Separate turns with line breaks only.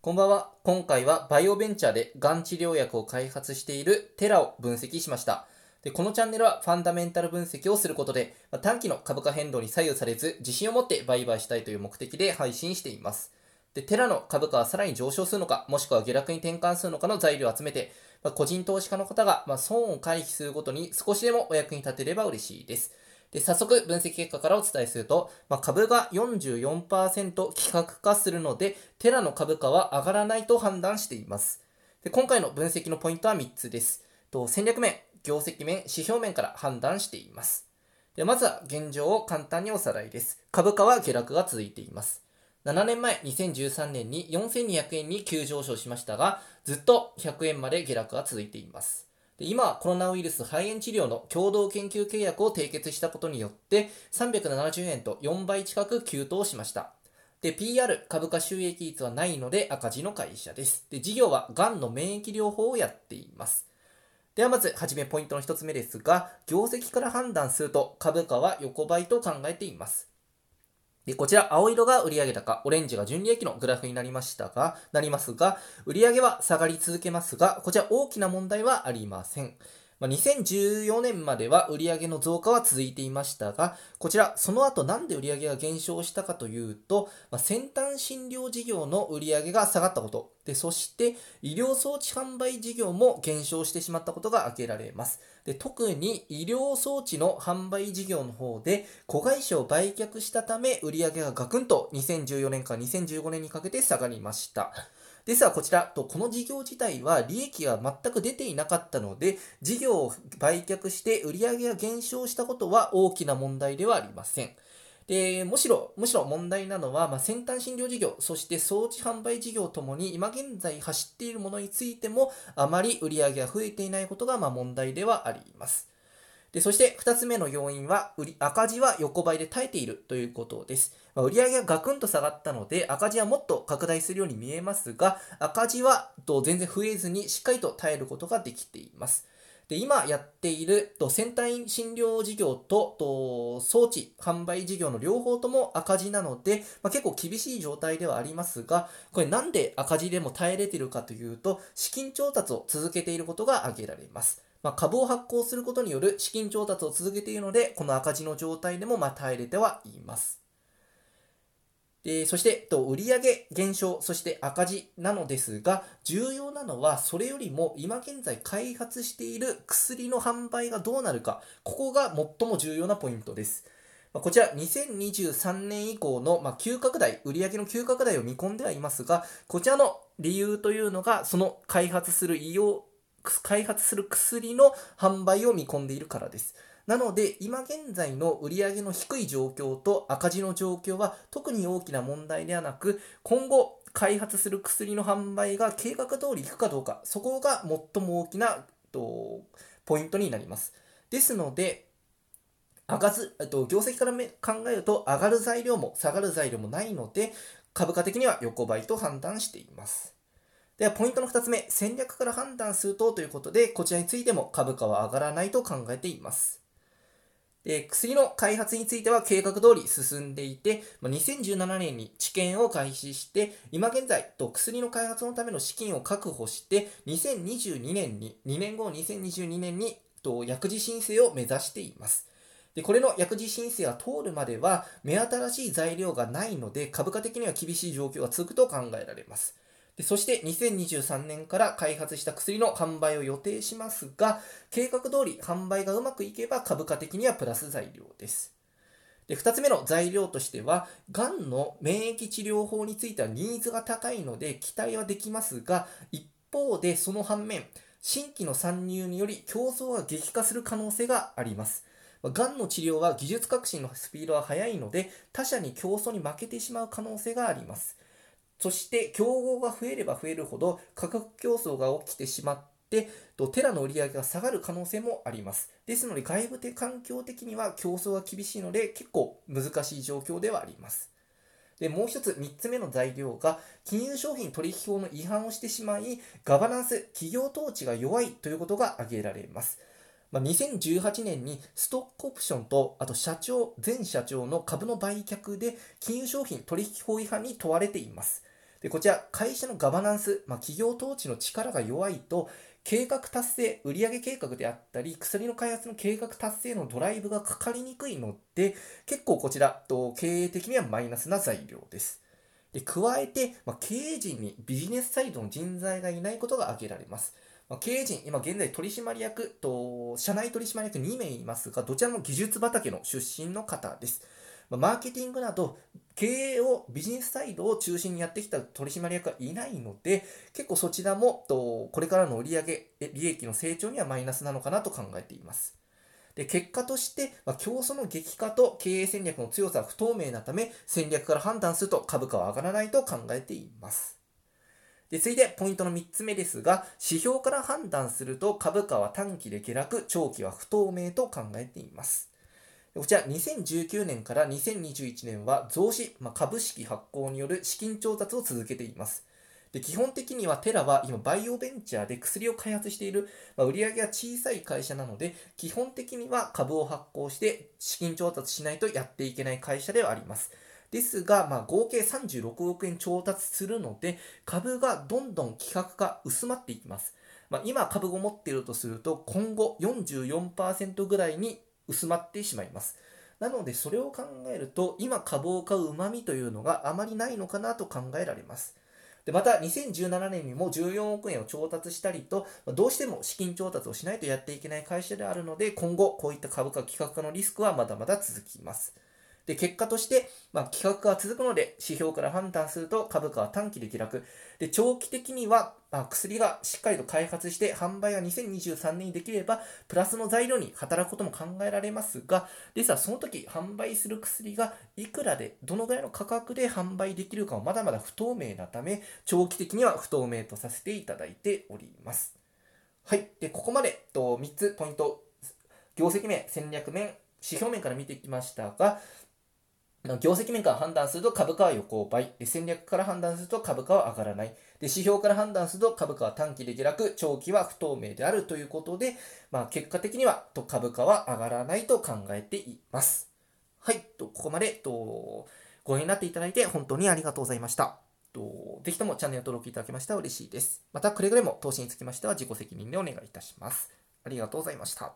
こんばんは。今回はバイオベンチャーでがん治療薬を開発しているテラを分析しました。でこのチャンネルはファンダメンタル分析をすることで、まあ短期の株価変動に左右されず、自信を持って売買したいという目的で配信しています。でテラの株価はさらに上昇するのか、もしくは下落に転換するのかの材料を集めて、まあ個人投資家の方が、まあ損を回避することに少しでもお役に立てれば嬉しいです。で早速、分析結果からお伝えすると、まあ、株が44%規格化するので、テラの株価は上がらないと判断しています。で今回の分析のポイントは3つです。と戦略面、業績面、指標面から判断しています。でまずは現状を簡単におさらいです。株価は下落が続いています。7年前、2013年に4200円に急上昇しましたが、ずっと100円まで下落が続いています。で今はコロナウイルス肺炎治療の共同研究契約を締結したことによって370円と4倍近く急騰しました。で、PR 株価収益率はないので赤字の会社です。で、事業はがんの免疫療法をやっています。ではまずはじめポイントの1つ目ですが、業績から判断すると株価は横ばいと考えています。で、こちら、青色が売上高、オレンジが純利益のグラフになりましたが、なりますが、売上は下がり続けますが、こちら大きな問題はありません。まあ、2014年までは売上の増加は続いていましたが、こちら、その後なんで売上が減少したかというと、まあ、先端診療事業の売上が下がったこと、でそして医療装置販売事業も減少してしまったことが挙げられます。で特に医療装置の販売事業の方で子会社を売却したため売上がガクンと2014年から2015年にかけて下がりました。ですがこちらとこの事業自体は利益が全く出ていなかったので事業を売却して売上が減少したことは大きな問題ではありません。でむしろむしろ問題なのは、まあ、先端診療事業そして装置販売事業ともに今現在走っているものについてもあまり売り上げが増えていないことがま問題ではあります。でそして2つ目の要因は売り赤字は横ばいで耐えているということです。まあ、売上がガクンと下がったので赤字はもっと拡大するように見えますが赤字はと全然増えずにしっかりと耐えることができています。で今やっていると先端診療事業とと装置販売事業の両方とも赤字なので、まあ、結構厳しい状態ではありますがこれなんで赤字でも耐えれているかというと資金調達を続けていることが挙げられます。まあ、株を発行することによる資金調達を続けているのでこの赤字の状態でもまあ耐えれてはいます。でそしてと売上減少そして赤字なのですが重要なのはそれよりも今現在開発している薬の販売がどうなるかここが最も重要なポイントですまこちら2023年以降のま急拡大売上の急拡大を見込んではいますがこちらの理由というのがその開発する医療開発する薬の販売を見込んでいるからです。なので今現在の売上の低い状況と赤字の状況は特に大きな問題ではなく今後開発する薬の販売が計画通りいくかどうかそこが最も大きなとポイントになります。ですので上がずと業績から考えると上がる材料も下がる材料もないので株価的には横ばいと判断しています。では、ポイントの2つ目、戦略から判断するとということで、こちらについても株価は上がらないと考えています。で薬の開発については計画通り進んでいて、ま2017年に治験を開始して、今現在と薬の開発のための資金を確保して、2022年に、2年後の2022年にと薬事申請を目指しています。でこれの薬事申請が通るまでは目新しい材料がないので株価的には厳しい状況が続くと考えられます。でそして2023年から開発した薬の販売を予定しますが計画通り販売がうまくいけば株価的にはプラス材料です。で2つ目の材料としてはがんの免疫治療法についてはニーズが高いので期待はできますが一方でその反面新規の参入により競争が激化する可能性があります。がんの治療は技術革新のスピードは速いので他社に競争に負けてしまう可能性があります。そして競合が増えれば増えるほど価格競争が起きてしまってテラの売り上げが下がる可能性もあります。ですので外部的環境的には競争が厳しいので結構難しい状況ではあります。でもう一つ3つ目の材料が金融商品取引法の違反をしてしまいガバナンス企業統治が弱いということが挙げられます。まあ、2018年にストックオプションとあと社長前社長の株の売却で金融商品取引法違反に問われています。でこちら、会社のガバナンス、まあ、企業統治の力が弱いと、計画達成、売上計画であったり、薬の開発の計画達成のドライブがかかりにくいので、結構こちら、と経営的にはマイナスな材料です。で加えて、まあ、経営陣にビジネスサイドの人材がいないことが挙げられます。まあ、経営陣、今現在取締役と社内取締役2名いますが、どちらも技術畑の出身の方です。マーケティングなど経営をビジネスサイドを中心にやってきた取締役はいないので結構そちらもとこれからの売上利益の成長にはマイナスなのかなと考えています。で結果として、まあ、競争の激化と経営戦略の強さは不透明なため戦略から判断すると株価は上がらないと考えています。で続いてポイントの3つ目ですが指標から判断すると株価は短期で下落長期は不透明と考えています。こちら2019年から2021年は増資、まあ、株式発行による資金調達を続けています。で基本的にはテラは今バイオベンチャーで薬を開発している、まあ、売上が小さい会社なので基本的には株を発行して資金調達しないとやっていけない会社ではあります。ですが、まあ、合計36億円調達するので株がどんどん規格が薄まっていきます。まあ、今株を持っているとすると今後44%ぐらいに薄まってしまいます。なのでそれを考えると今株を買ううまみというのがあまりないのかなと考えられます。でまた2017年にも14億円を調達したりとどうしても資金調達をしないとやっていけない会社であるので今後こういった株価規格化のリスクはまだまだ続きます。で、結果として、まあ、企画が続くので、指標から判断すると株価は短期で下落。で、長期的には、まあ、薬がしっかりと開発して販売が2023年にできれば、プラスの材料に働くことも考えられますが、ですが、その時販売する薬がいくらで、どのぐらいの価格で販売できるかはまだまだ不透明なため、長期的には不透明とさせていただいております。はい。で、ここまで、と3つポイント、業績面、戦略面、指標面から見てきましたが、業績面から判断すると株価は横ばい。戦略から判断すると株価は上がらない。で指標から判断すると株価は短期で下落、長期は不透明であるということで、まあ、結果的にはと株価は上がらないと考えています。はい。とここまでとご覧になっていただいて本当にありがとうございました。とぜひともチャンネル登録いただけましたら嬉しいです。またくれぐれも投資につきましては自己責任でお願いいたします。ありがとうございました。